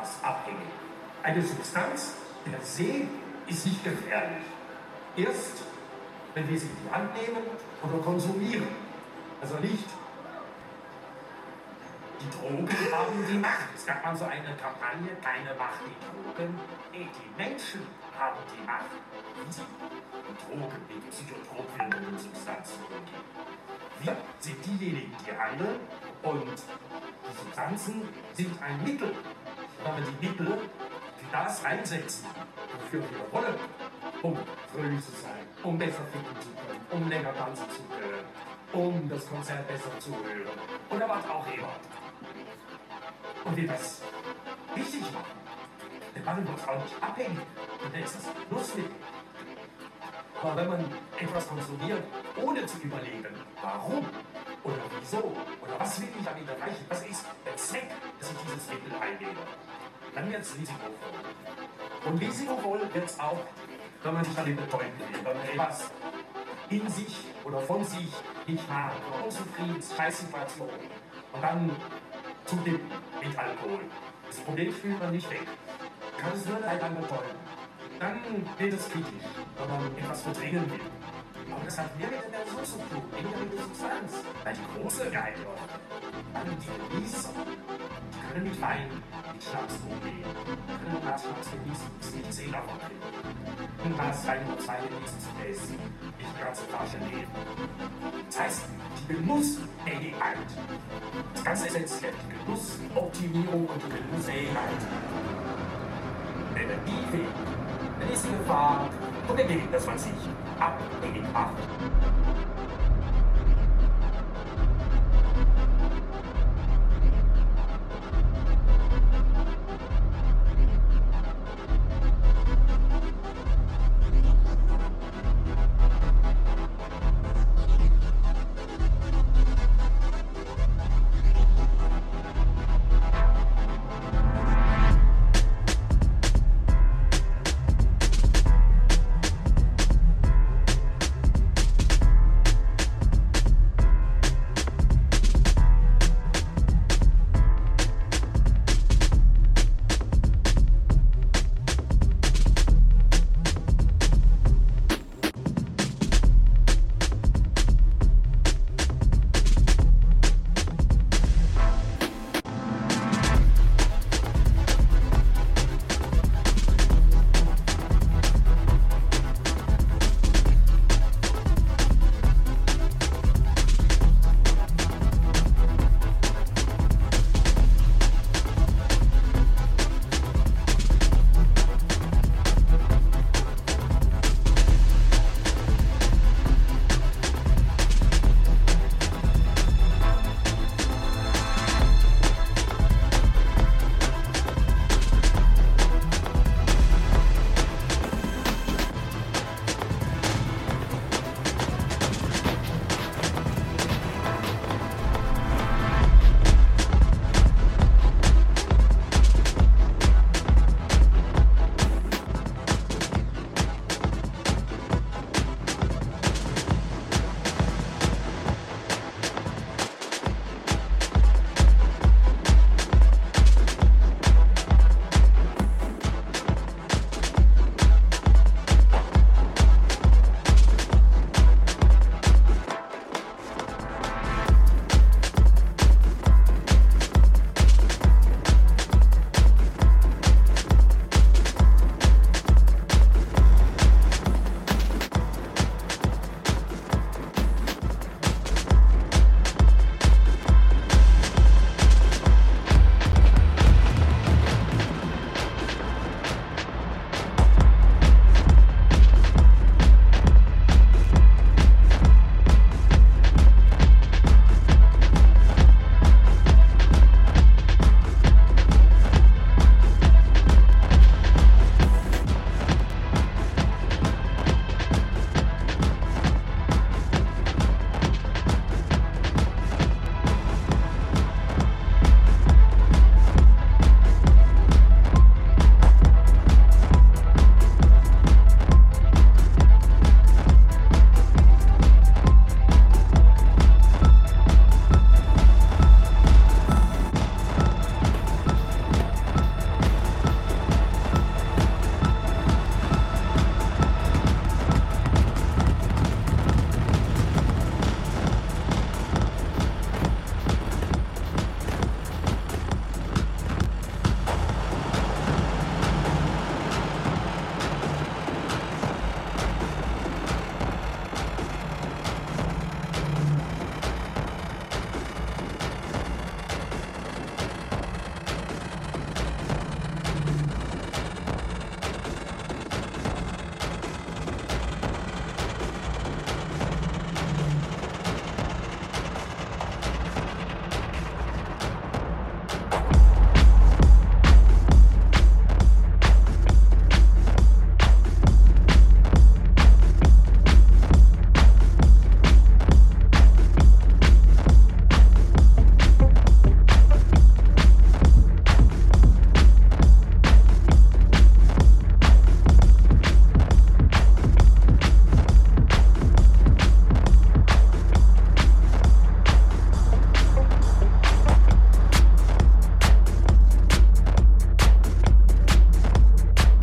etwas abhängig. Eine Substanz per se ist nicht gefährlich. Erst, wenn wir sie in die Hand nehmen oder konsumieren. Also nicht die Drogen haben die Macht. Es gab mal so eine Kampagne, keine Macht die Drogen. Nee, die Menschen haben die Macht. Sie die Drogen, die psychotrop wirkenden Substanzen umgehen. Wir sind diejenigen, die handeln und die Substanzen sind ein Mittel. Wenn wir die Mittel für das einsetzen, wofür wir wollen, um fröhlich zu sein, um besser ficken zu können, um länger tanzen zu können, um das Konzert besser zu hören oder was auch immer und wir das richtig machen, dann machen wir uns auch nicht abhängig. Und dann ist das lustig. Aber wenn man etwas konsumiert, ohne zu überlegen, warum oder wieso oder was will ich damit erreichen, was ist der Zweck, dass ich dieses Mittel einnehme, dann wird es risikovoll. Und risikovoll wird es auch, wenn man sich damit betäuben will, wenn man etwas in sich oder von sich nicht mag, oder unzufrieden, Scheißsituation. Und dann zu dem mit Alkohol. Das Problem fühlt man nicht weg. Kann es nur leider betäuben. Dann wird es kritisch, wenn man etwas verdrängen will. Aber das hat mehr mit der Person zu tun, weniger mit der Substanz. Weil die große Geiger, alle die die können Wein, mit Schnaps umgehen, können Glas Schnaps genießen, bis die Zähne davon kriegen. Ein Glas Wein oder zwei genießen zu essen, nicht eine ganze Flasche nehmen. Das heißt, die Genussfähigkeit ist ganz essentiell. Die Genussoptimierung und die Genussfähigkeit. Energiefähig. Dann ist die Gefahr und Weg, dass man sich abhängig macht.